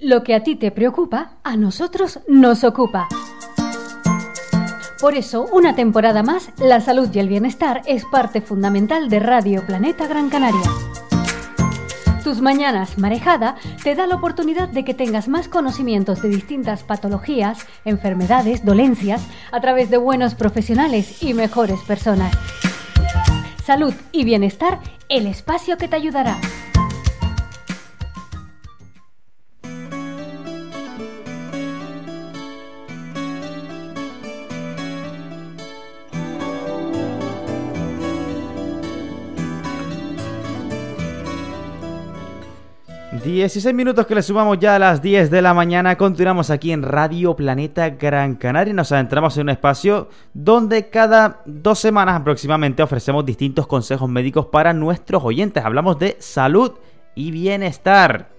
Lo que a ti te preocupa, a nosotros nos ocupa. Por eso, una temporada más, la salud y el bienestar es parte fundamental de Radio Planeta Gran Canaria. Tus mañanas marejada te da la oportunidad de que tengas más conocimientos de distintas patologías, enfermedades, dolencias, a través de buenos profesionales y mejores personas. Salud y bienestar, el espacio que te ayudará. 16 minutos que le sumamos ya a las 10 de la mañana. Continuamos aquí en Radio Planeta Gran Canaria. Nos adentramos en un espacio donde cada dos semanas aproximadamente ofrecemos distintos consejos médicos para nuestros oyentes. Hablamos de salud y bienestar.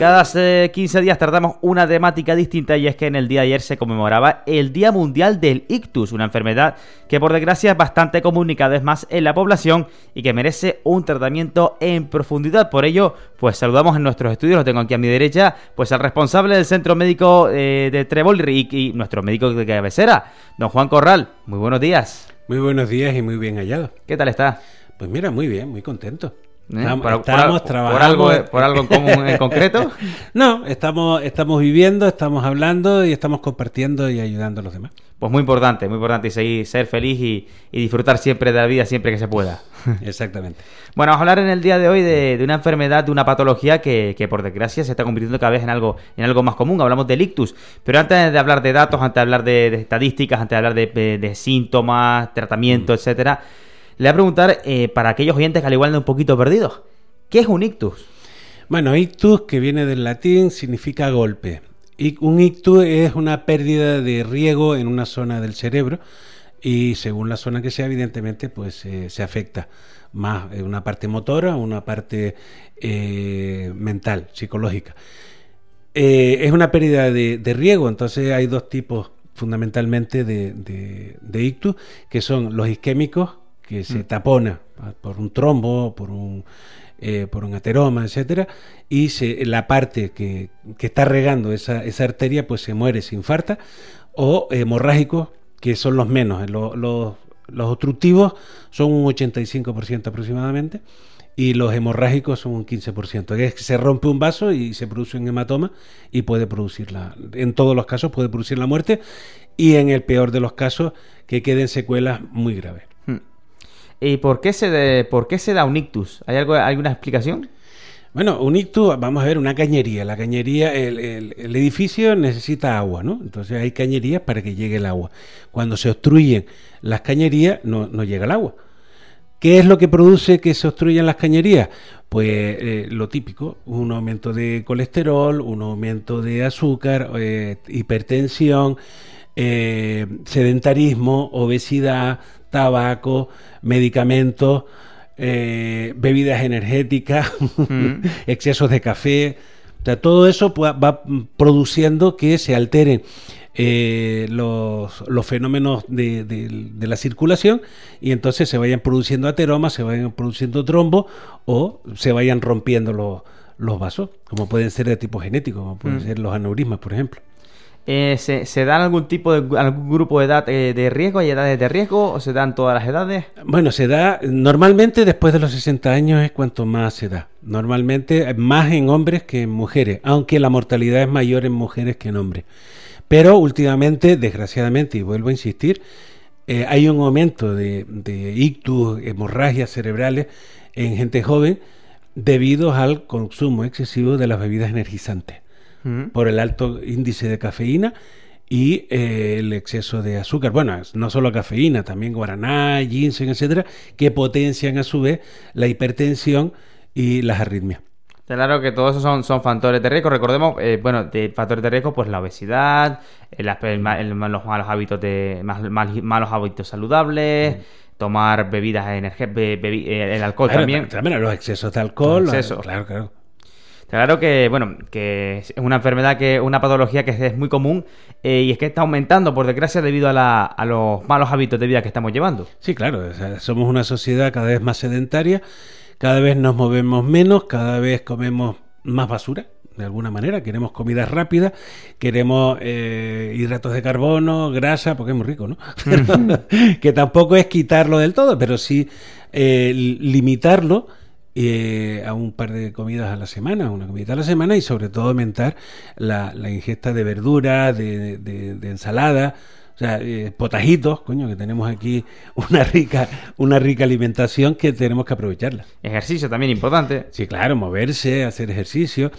Cada 15 días tratamos una temática distinta y es que en el día de ayer se conmemoraba el Día Mundial del Ictus, una enfermedad que por desgracia es bastante común y cada vez más en la población y que merece un tratamiento en profundidad. Por ello, pues saludamos en nuestros estudios, lo tengo aquí a mi derecha, pues al responsable del Centro Médico eh, de Trebol y, nuestro médico de cabecera, don Juan Corral. Muy buenos días. Muy buenos días y muy bien hallado. ¿Qué tal está? Pues mira, muy bien, muy contento. ¿Eh? Estamos, trabajando. Por algo, por algo en, común, en concreto? no, estamos, estamos viviendo, estamos hablando y estamos compartiendo y ayudando a los demás. Pues muy importante, muy importante y seguir, ser feliz y, disfrutar siempre de la vida siempre que se pueda. Exactamente. bueno, vamos a hablar en el día de hoy de, una enfermedad, de una patología que, por desgracia se está convirtiendo cada vez en algo, en algo más común. Hablamos del ictus. Pero antes de hablar de datos, antes de hablar de, estadísticas, antes de hablar de, síntomas, tratamiento, mm. etcétera le voy a preguntar, eh, para aquellos oyentes que al igual de un poquito perdidos, ¿qué es un ictus? Bueno, ictus, que viene del latín, significa golpe. Un ictus es una pérdida de riego en una zona del cerebro y según la zona que sea, evidentemente, pues eh, se afecta más una parte motora, una parte eh, mental, psicológica. es una pérdida de, riego, entonces hay dos tipos fundamentalmente de ictus, que son los isquémicos, que se mm. tapona por un trombo, por un, eh, por un ateroma, etcétera, y se, la parte que, está regando esa, esa, arteria pues se muere, se infarta, o hemorrágicos, que son los menos. Los, los, obstructivos son un 85% aproximadamente, y los hemorrágicos son un 15%. Es que se rompe un vaso y se produce un hematoma y puede producir la, en todos los casos puede producir la muerte y en el peor de los casos que queden secuelas muy graves. ¿Y por qué se, por qué se da un ictus? ¿Hay algo, alguna explicación? Bueno, un ictus, vamos a ver, una cañería. La cañería, el, edificio necesita agua, ¿no? Entonces hay cañerías para que llegue el agua. Cuando se obstruyen las cañerías, no, no llega el agua. ¿Qué es lo que produce que se obstruyan las cañerías? Pues eh, lo típico, un aumento de colesterol, un aumento de azúcar, eh, hipertensión, eh, sedentarismo, obesidad, tabaco, medicamentos, eh, bebidas energéticas, mm. excesos de café. O sea, todo eso va produciendo que se alteren eh, los, fenómenos de, la circulación y entonces se vayan produciendo ateromas, se vayan produciendo trombos o se vayan rompiendo los, los vasos, como pueden ser de tipo genético, como pueden mm. ser los aneurismas, por ejemplo. Eh, ¿se, ¿se, dan algún tipo de algún grupo de edad eh, de riesgo? ¿Hay edades de riesgo o se dan todas las edades? Bueno, se da normalmente después de los 60 años es cuanto más se da. Normalmente más en hombres que en mujeres, aunque la mortalidad es mayor en mujeres que en hombres. Pero últimamente, desgraciadamente, y vuelvo a insistir, eh, hay un aumento de, de ictus, hemorragias cerebrales en gente joven debido al consumo excesivo de las bebidas energizantes por el alto índice de cafeína y eh, el exceso de azúcar. Bueno, no solo cafeína, también guaraná, ginseng, etcétera, que potencian a su vez la hipertensión y las arritmias. Claro que todos esos son, son factores de riesgo. Recordemos, eh, bueno, de factores de riesgo, pues la obesidad, el, los malos hábitos de malos hábitos saludables, tomar bebidas energéticas, eh, el alcohol también. También los excesos de alcohol. claro, claro. Claro que, bueno, que es una enfermedad, que una patología que es muy común eh, y es que está aumentando, por desgracia, debido a, a, los malos hábitos de vida que estamos llevando. Sí, claro, somos una sociedad cada vez más sedentaria, cada vez nos movemos menos, cada vez comemos más basura, de alguna manera. Queremos comida rápida, queremos eh, hidratos de carbono, grasa, porque es muy rico, ¿no? que tampoco es quitarlo del todo, pero sí eh, limitarlo eh, a un par de comidas a la semana, una comida a la semana y sobre todo aumentar la, ingesta de verduras, de, de ensalada o sea, eh, potajitos, coño, que tenemos aquí una rica, una rica alimentación que tenemos que aprovecharla. Ejercicio también importante. Sí, claro, moverse, hacer ejercicio.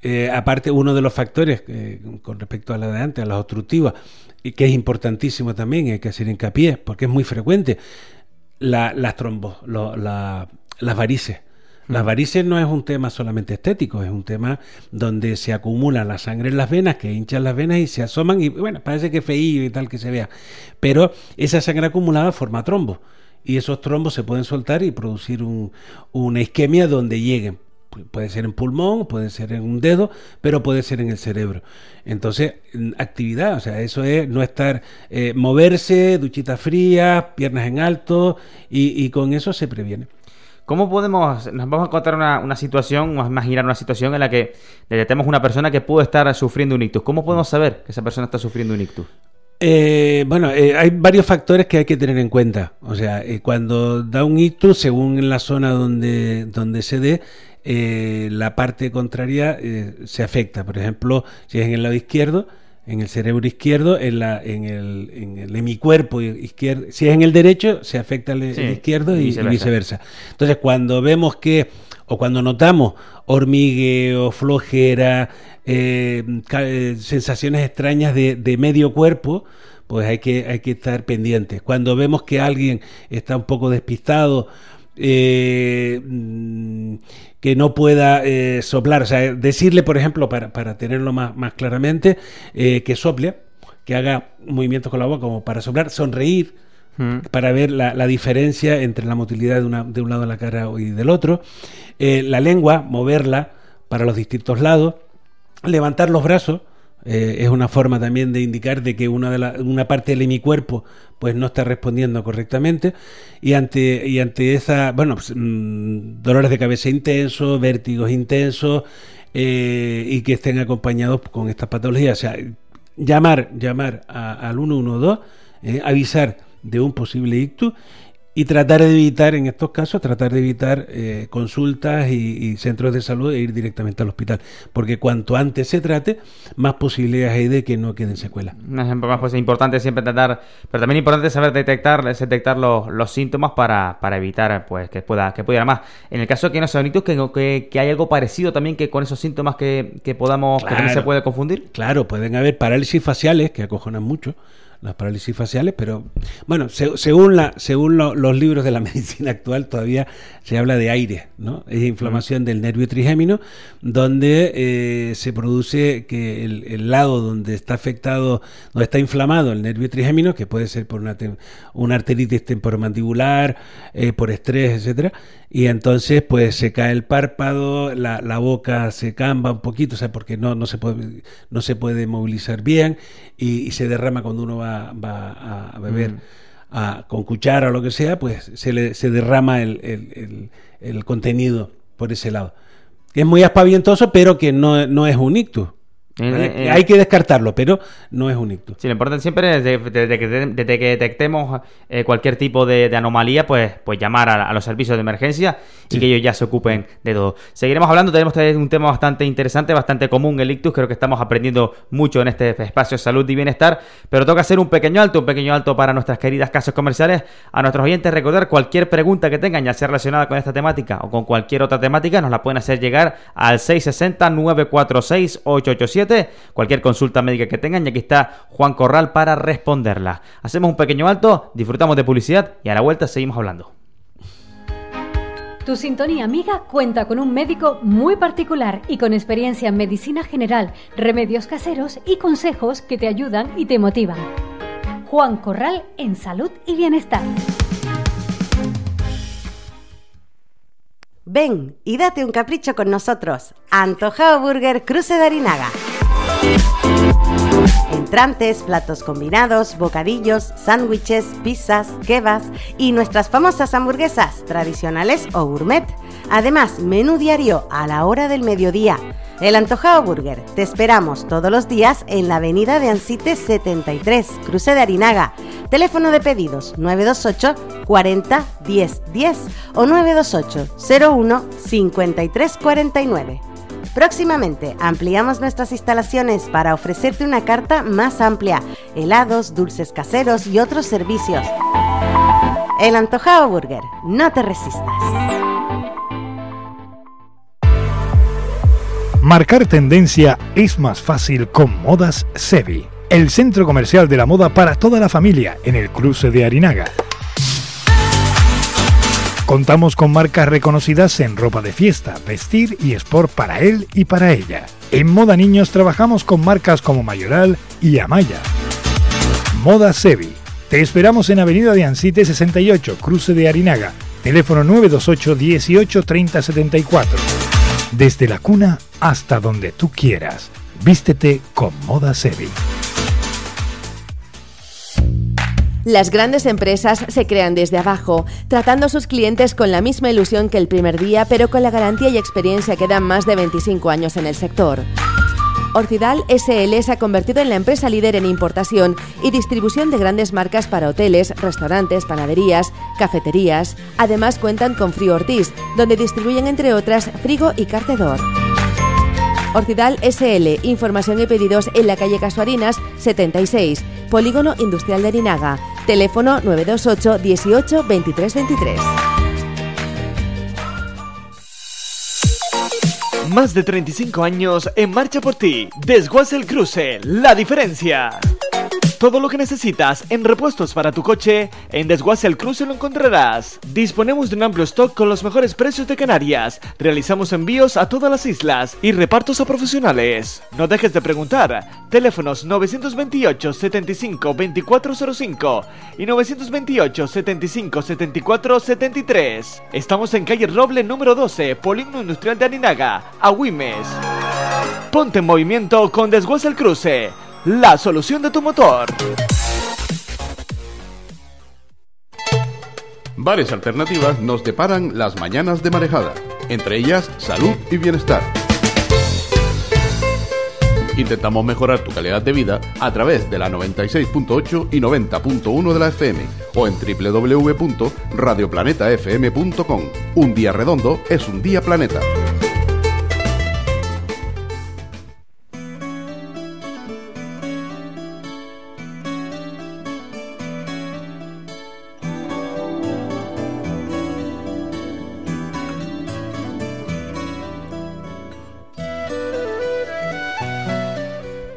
Eh, aparte, uno de los factores eh, con respecto a la de antes, a las obstructivas, y que es importantísimo también, hay que hacer hincapié, porque es muy frecuente, las trombos, las varices. Las varices no es un tema solamente estético, es un tema donde se acumula la sangre en las venas, que hinchan las venas y se asoman y bueno, parece que feío y tal que se vea. Pero esa sangre acumulada forma trombos y esos trombos se pueden soltar y producir una isquemia donde lleguen. Puede ser en pulmón, puede ser en un dedo, pero puede ser en el cerebro. Entonces, actividad, o sea, eso es no estar, eh, moverse, duchita fría, piernas en alto, y con eso se previene. ¿Cómo podemos, nos vamos a encontrar una, una situación, vamos a imaginar una situación en la que detectemos una persona que puede estar sufriendo un ictus? ¿Cómo podemos saber que esa persona está sufriendo un ictus? Eh, bueno, eh, hay varios factores que hay que tener en cuenta. O sea, eh, cuando da un ictus, según en la zona donde, donde se dé, la parte contraria se afecta. Por ejemplo, si es en el lado izquierdo, en el cerebro izquierdo, en, la, en, el, en el hemicuerpo izquierdo. Si es en el derecho, se afecta el, izquierdo y viceversa. Entonces, cuando vemos que, o cuando notamos hormigueo, flojera, eh, eh, sensaciones extrañas de, de medio cuerpo, pues hay que, hay que estar pendientes. Cuando vemos que alguien está un poco despistado, eh, mm, que no pueda eh, soplar, o sea, decirle, por ejemplo, para, para tenerlo más, más claramente, eh, que sople, que haga movimientos con la boca como para soplar, sonreír, mm. para ver la, la, diferencia entre la motilidad de, una, de un lado de la cara y del otro, la lengua, moverla para los distintos lados, levantar los brazos, eh, es una forma también de indicar de que una, de la, una parte de mi cuerpo pues no está respondiendo correctamente. Y ante y ante esa bueno pues, mm, dolores de cabeza intensos vértigos intensos eh, y que estén acompañados con estas patologías. O sea llamar llamar al 112 eh, avisar de un posible ictus y tratar de evitar, en estos casos, tratar de evitar eh, consultas y, centros de salud e ir directamente al hospital. Porque cuanto antes se trate, más posibilidades hay de que no queden secuelas. Más pues, es importante siempre tratar, pero también es importante saber detectar, detectar los, los síntomas para, para, evitar pues que pueda que pudiera más. En el caso de que no sea un que, que, hay algo parecido también que con esos síntomas que, que podamos, que también se puede confundir. Claro, pueden haber parálisis faciales que acojonan mucho las parálisis faciales, pero bueno, según, la, según los libros de la medicina actual todavía se habla de aire, ¿no? Es inflamación del nervio trigémino, donde eh, se produce que el, lado donde está afectado, donde está inflamado el nervio trigémino, que puede ser por una, una arteritis temporomandibular, eh, por estrés, etcétera, y entonces pues se cae el párpado, la, la, boca se camba un poquito, o sea, porque no, no, se, puede, no se puede movilizar bien y, se derrama cuando uno va, va a beber mm. a, con cuchara o lo que sea, pues se, le, se derrama el, el, el, contenido por ese lado. Es muy aspavientoso, pero que no, no es un ictus. Eh, eh, Hay que descartarlo, pero no es un ictus. Sí, lo importante siempre es desde, que, que, detectemos eh, cualquier tipo de, anomalía, pues, pues llamar a, los servicios de emergencia y que ellos ya se ocupen de todo. Seguiremos hablando, tenemos un tema bastante interesante, bastante común, el ictus. Creo que estamos aprendiendo mucho en este espacio de salud y bienestar, pero toca hacer un pequeño alto, un pequeño alto para nuestras queridas casas comerciales. A nuestros oyentes, recordar cualquier pregunta que tengan, ya sea relacionada con esta temática o con cualquier otra temática, nos la pueden hacer llegar al 660 946 887 cualquier consulta médica que tengan y aquí está Juan Corral para responderla. Hacemos un pequeño alto, disfrutamos de publicidad y a la vuelta seguimos hablando. Tu sintonía amiga cuenta con un médico muy particular y con experiencia en medicina general, remedios caseros y consejos que te ayudan y te motivan. Juan Corral en salud y bienestar. Ven y date un capricho con nosotros. Antojado Burger Cruce de Arinaga. Entrantes, platos combinados, bocadillos, sándwiches, pizzas, kebabs y nuestras famosas hamburguesas tradicionales o gourmet. Además, menú diario a la hora del mediodía. El Antojado Burger. Te esperamos todos los días en la avenida de Ansite 73, cruce de Arinaga. Teléfono de pedidos 928 40 10 10 o 928 01 53 49. Próximamente ampliamos nuestras instalaciones para ofrecerte una carta más amplia, helados, dulces caseros y otros servicios. El Antojado Burger, no te resistas. Marcar tendencia es más fácil con Modas Sevi, el centro comercial de la moda para toda la familia en el cruce de Arinaga. Contamos con marcas reconocidas en ropa de fiesta, vestir y sport para él y para ella. En Moda Niños trabajamos con marcas como Mayoral y Amaya. Moda Sevi. Te esperamos en Avenida de Ancite 68, cruce de Arinaga. Teléfono 928 18 30 74. Desde la cuna hasta donde tú quieras. Vístete con Moda Sevi. Las grandes empresas se crean desde abajo, tratando a sus clientes con la misma ilusión que el primer día, pero con la garantía y experiencia que dan más de 25 años en el sector. Orcidal SL se ha convertido en la empresa líder en importación y distribución de grandes marcas para hoteles, restaurantes, panaderías, cafeterías. Además cuentan con Frío Ortiz, donde distribuyen entre otras Frigo y Cartedor. Orcidal SL, información y pedidos en la calle Casuarinas 76, Polígono Industrial de Arinaga. Teléfono 928 18 23 23. Más de 35 años en marcha por ti. Desguace el cruce, la diferencia. Todo lo que necesitas en repuestos para tu coche, en Desguace el Cruce lo encontrarás. Disponemos de un amplio stock con los mejores precios de Canarias. Realizamos envíos a todas las islas y repartos a profesionales. No dejes de preguntar. Teléfonos 928 75 2405 y 928 75 74 73. Estamos en calle Roble número 12, Polígono Industrial de Aninaga, Agüimes. Ponte en movimiento con Desguace el Cruce la solución de tu motor. Varias alternativas nos deparan las mañanas de marejada, entre ellas salud y bienestar. Intentamos mejorar tu calidad de vida a través de la 96.8 y 90.1 de la FM o en www.radioplanetafm.com. Un día redondo es un día planeta.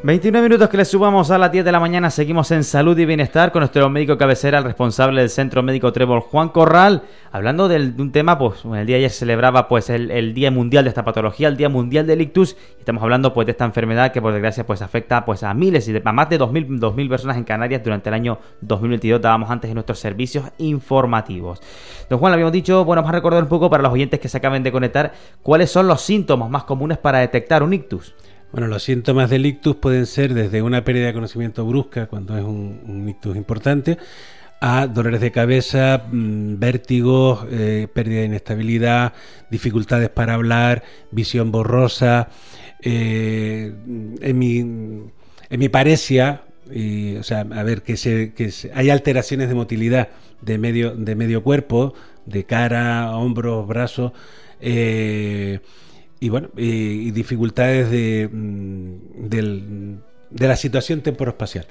29 minutos que le subamos a las 10 de la mañana. Seguimos en salud y bienestar con nuestro médico cabecera, el responsable del Centro Médico Trébol, Juan Corral. Hablando de un tema, pues el día ayer celebraba pues el, Día Mundial de esta patología, el Día Mundial del Ictus. Y estamos hablando pues de esta enfermedad que por desgracia pues afecta pues a miles y a más de 2.000, 2000 personas en Canarias durante el año 2022. Dábamos antes en nuestros servicios informativos. Don Juan, lo habíamos dicho, bueno, vamos a recordar un poco para los oyentes que se acaben de conectar cuáles son los síntomas más comunes para detectar un ictus. Bueno, los síntomas del ictus pueden ser desde una pérdida de conocimiento brusca, cuando es un, ictus importante, a dolores de cabeza, mm, vértigos, eh, pérdida de inestabilidad, dificultades para hablar, visión borrosa, eh, en mi parecia, o sea, a ver, que, se, que hay alteraciones de motilidad de medio, de medio cuerpo, de cara, hombros, brazos, eh, y bueno, y, dificultades de, mm, de la situación temporoespacial.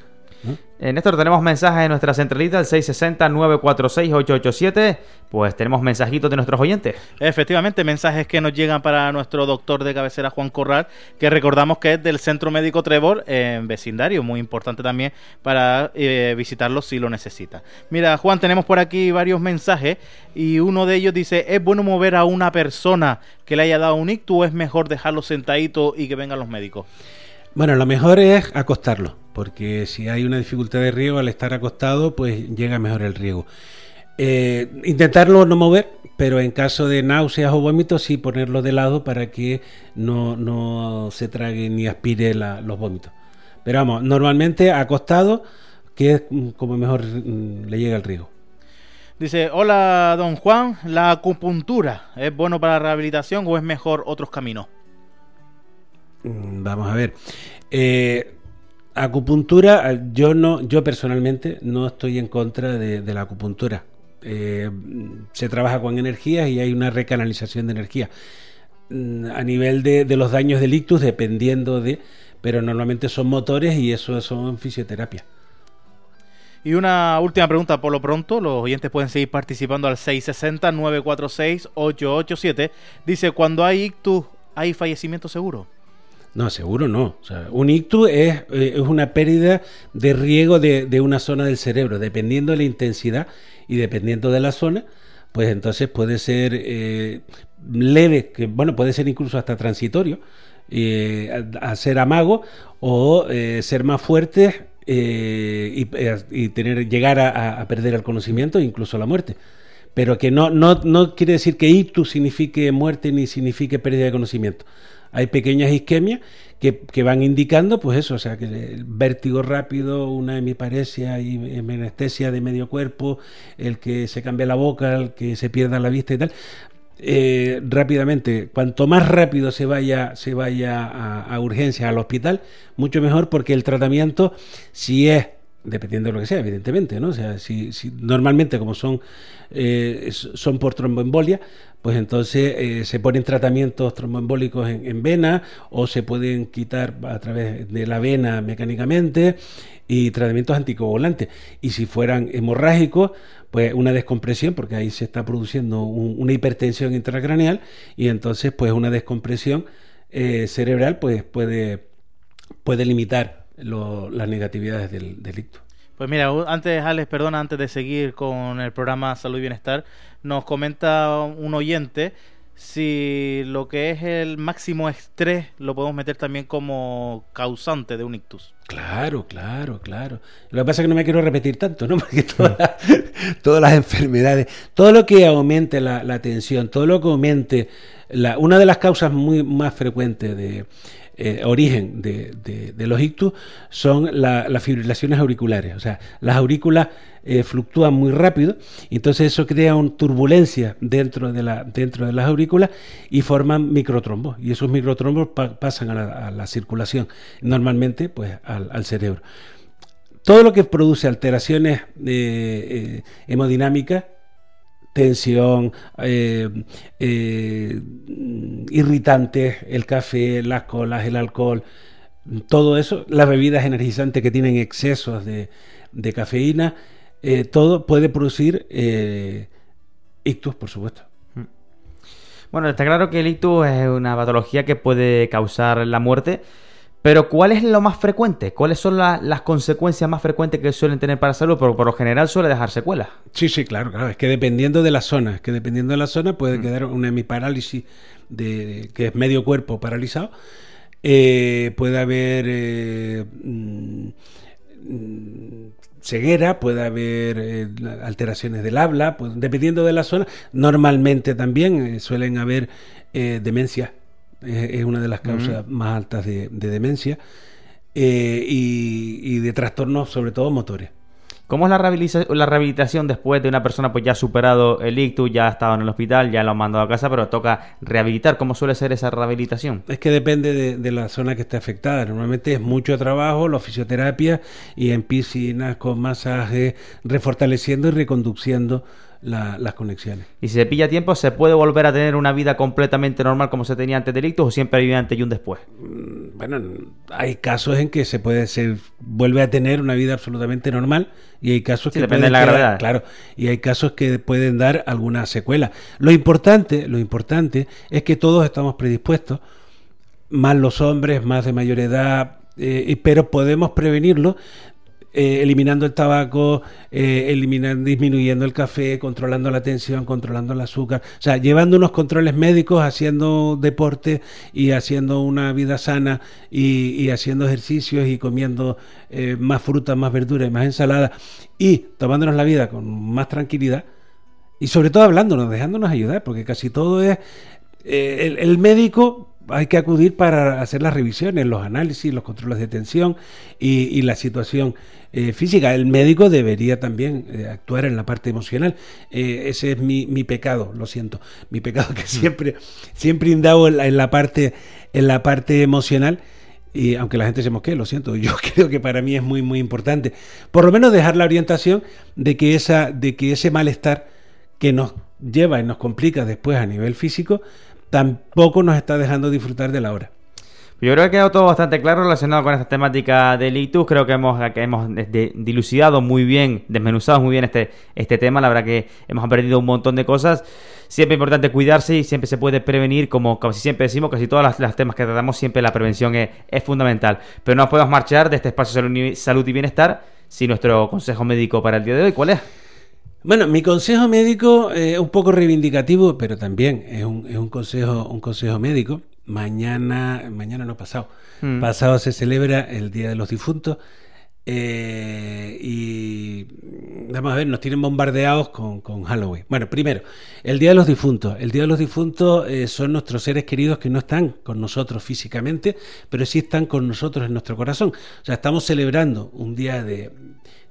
En Néstor, tenemos mensajes en nuestra centralita, el 660-946-887. Pues tenemos mensajitos de nuestros oyentes. Efectivamente, mensajes que nos llegan para nuestro doctor de cabecera, Juan Corral, que recordamos que es del Centro Médico Trevor en vecindario. Muy importante también para eh, visitarlo si lo necesita. Mira, Juan, tenemos por aquí varios mensajes y uno de ellos dice: ¿Es bueno mover a una persona que le haya dado un ictus o es mejor dejarlo sentadito y que vengan los médicos? Bueno, lo mejor es acostarlo porque si hay una dificultad de riego al estar acostado, pues llega mejor el riego. Eh, intentarlo no mover, pero en caso de náuseas o vómitos sí ponerlo de lado para que no, se trague ni aspire los vómitos. Pero vamos, normalmente acostado, que es como mejor mm, le llega el riego. Dice, hola don Juan, ¿la acupuntura es bueno para la rehabilitación o es mejor otros caminos? Mm, vamos a ver. Eh, acupuntura, yo no, yo personalmente no estoy en contra de, la acupuntura. Eh, se trabaja con energías y hay una recanalización de energía. Mm, a nivel de, los daños del ictus, dependiendo de, pero normalmente son motores y eso son fisioterapia. Y una última pregunta por lo pronto, los oyentes pueden seguir participando al 660-946-887. Dice, cuando hay ictus, ¿hay fallecimiento seguro? No, seguro no. O sea, un ictus es, eh, es, una pérdida de riego de, una zona del cerebro. Dependiendo de la intensidad y dependiendo de la zona, pues entonces puede ser eh, leve, que bueno, puede ser incluso hasta transitorio, eh, amago o ser más fuerte y, tener, llegar a, a, perder el conocimiento, incluso la muerte. Pero que no, no, no quiere decir que ictus signifique muerte ni signifique pérdida de conocimiento hay pequeñas isquemias que, que, van indicando, pues eso, o sea, que el vértigo rápido, una hemiparesia y anestesia de medio cuerpo, el que se cambia la boca, el que se pierda la vista y tal. Eh, rápidamente, cuanto más rápido se vaya, se vaya a, a urgencias al hospital, mucho mejor porque el tratamiento, si es dependiendo de lo que sea, evidentemente, ¿no? O sea, si, normalmente como son, eh, son por tromboembolia, pues entonces eh, se ponen tratamientos tromboembólicos en, vena o se pueden quitar a través de la vena mecánicamente y tratamientos anticoagulantes. Y si fueran hemorrágicos, pues una descompresión, porque ahí se está produciendo una hipertensión intracraneal y entonces pues una descompresión eh, cerebral pues puede, puede limitar las negatividades del delicto. Pues mira, antes, Alex, perdona, antes de seguir con el programa Salud y Bienestar, nos comenta un oyente si lo que es el máximo estrés lo podemos meter también como causante de un ictus. Claro, claro, claro. Lo que pasa es que no me quiero repetir tanto, ¿no? Porque todas, las enfermedades, todo lo que aumente la, tensión, todo lo que aumente, la, una de las causas muy más frecuentes de, eh, origen de, los ictus son las fibrilaciones auriculares. O sea, las aurículas eh, fluctúan muy rápido, y entonces eso crea una turbulencia dentro de, la, dentro de las aurículas y forman microtrombos. Y esos microtrombos pasan a la, circulación, normalmente pues al, cerebro. Todo lo que produce alteraciones eh, hemodinámicas tensión, eh, eh, irritantes, el café, las colas, el alcohol, todo eso, las bebidas energizantes que tienen excesos de, cafeína, eh, todo puede producir ictus, por supuesto. Mm. Bueno, está claro que el ictus es una patología que puede causar la muerte. Pero ¿cuál es lo más frecuente? ¿Cuáles son las consecuencias más frecuentes que suelen tener para la salud? Porque por lo general suele dejar secuelas. Sí, sí, claro, claro. Es que dependiendo de la zona, es que dependiendo de la zona puede mm. quedar una hemiparálisis de, que es medio cuerpo paralizado. Eh, puede haber eh, mm, ceguera, puede haber eh, alteraciones del habla, pues, dependiendo de la zona. Normalmente también suelen haber demencias es, una de las causas más altas de, demencia eh, y, de trastornos, sobre todo motores. ¿Cómo es la, rehabilitación después de una persona pues ya ha superado el ictus, ya ha estado en el hospital, ya lo han mandado a casa, pero toca rehabilitar? ¿Cómo suele ser esa rehabilitación? Es que depende de, la zona que esté afectada. Normalmente es mucho trabajo, la fisioterapia y en piscinas con masajes, refortaleciendo y reconduciendo las conexiones. Y si se pilla tiempo, ¿se puede volver a tener una vida completamente normal como se tenía antes del ictus o siempre hay un antes y un después? Mm, bueno, hay casos en que se puede ser, vuelve a tener una vida absolutamente normal y hay casos que depende de la gravedad. Claro, y hay casos que pueden dar alguna secuela. Lo importante, lo importante es que todos estamos predispuestos, más los hombres, más de mayor edad, eh, pero podemos prevenirlo eh, eliminando el tabaco, eh, eliminando, disminuyendo el café, controlando la tensión, controlando el azúcar, o sea, llevando unos controles médicos, haciendo deporte y haciendo una vida sana y, haciendo ejercicios y comiendo eh, más fruta, más verdura y más ensalada. Y tomándonos la vida con más tranquilidad y sobre todo hablándonos, dejándonos ayudar, porque casi todo es el, el médico hay que acudir para hacer las revisiones, los análisis, los controles de tensión y, la situación eh, física. El médico debería también eh, actuar en la parte emocional. Eh, ese es mi, mi, pecado, lo siento. Mi pecado que mm. siempre, siempre indago en la, parte, en la parte emocional. Y aunque la gente se mosquee, lo siento, yo creo que para mí es muy, muy importante. Por lo menos dejar la orientación de que, esa, de que ese malestar que nos lleva y nos complica después a nivel físico, tampoco nos está dejando disfrutar de la hora. Yo creo que ha quedado todo bastante claro relacionado con esta temática del ictus. Creo que hemos, que hemos dilucidado muy bien, desmenuzado muy bien este, este tema. La verdad que hemos aprendido un montón de cosas. Siempre es importante cuidarse y siempre se puede prevenir, como casi siempre decimos, casi todas las, temas que tratamos, siempre la prevención es, fundamental. Pero no podemos marchar de este espacio salud y bienestar sin nuestro consejo médico para el día de hoy. ¿Cuál es? Bueno, mi consejo médico es un poco reivindicativo, pero también es un, es un consejo, un consejo médico. Mañana, mañana no pasado. Mm. Pasado se celebra el Día de los Difuntos. Eh, y vamos a ver, nos tienen bombardeados con, Halloween. Bueno, primero, el Día de los Difuntos. El Día de los Difuntos eh, son nuestros seres queridos que no están con nosotros físicamente, pero sí están con nosotros en nuestro corazón. O sea, estamos celebrando un día de,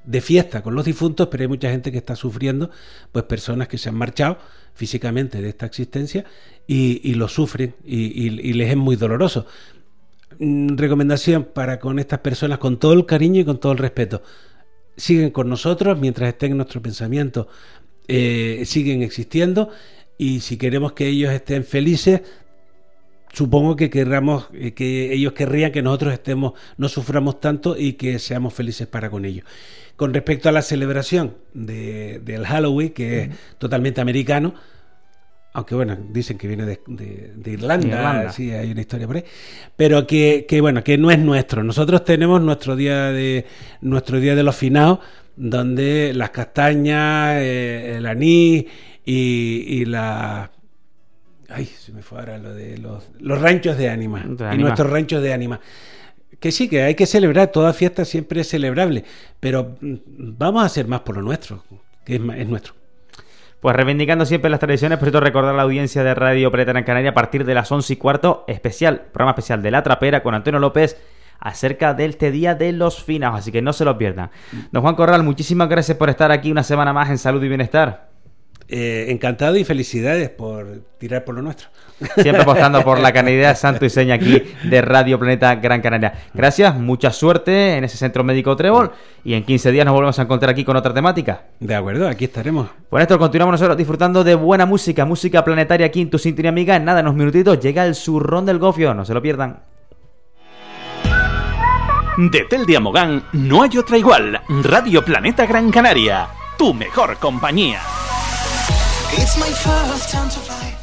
de fiesta con los difuntos, pero hay mucha gente que está sufriendo, pues personas que se han marchado físicamente de esta existencia y, lo sufren y, les es muy doloroso. Mm, recomendación para con estas personas, con todo el cariño y con todo el respeto. Siguen con nosotros mientras estén en nuestro pensamiento, eh, siguen existiendo y si queremos que ellos estén felices, supongo que querramos, eh, que ellos querrían que nosotros estemos, no suframos tanto y que seamos felices para con ellos. Con respecto a la celebración de, del Halloween, que es totalmente americano, aunque bueno, dicen que viene de, Irlanda, sí, hay una historia por ahí, pero que, bueno, que no es nuestro. Nosotros tenemos nuestro día de nuestro día de los finados, donde las castañas, eh, el anís y, la ay, se me fue ahora lo de los, los ranchos de ánima y nuestros ranchos de ánima que sí, que hay que celebrar, toda fiesta siempre es celebrable, pero mm, vamos a hacer más por lo nuestro, que es, es nuestro. Pues reivindicando siempre las tradiciones, por cierto, recordar a la audiencia de Radio Preta en Canaria a partir de las 11 y cuarto, especial, programa especial de La Trapera con Antonio López acerca de este día de los finados, así que no se lo pierdan. Don Juan Corral, muchísimas gracias por estar aquí una semana más en Salud y Bienestar. Eh, encantado y felicidades por tirar por lo nuestro. Siempre apostando por la canidad santo y seña aquí de Radio Planeta Gran Canaria. Gracias, mucha suerte en ese centro médico Trébol y en 15 días nos volvemos a encontrar aquí con otra temática. De acuerdo, aquí estaremos. Por esto continuamos nosotros disfrutando de buena música, música planetaria aquí en tu sintonía amiga. En nada, en unos minutitos llega el zurrón del gofio, no se lo pierdan. De Tel de Amogán no hay otra igual. Radio Planeta Gran Canaria, tu mejor compañía. It's my first time to fly.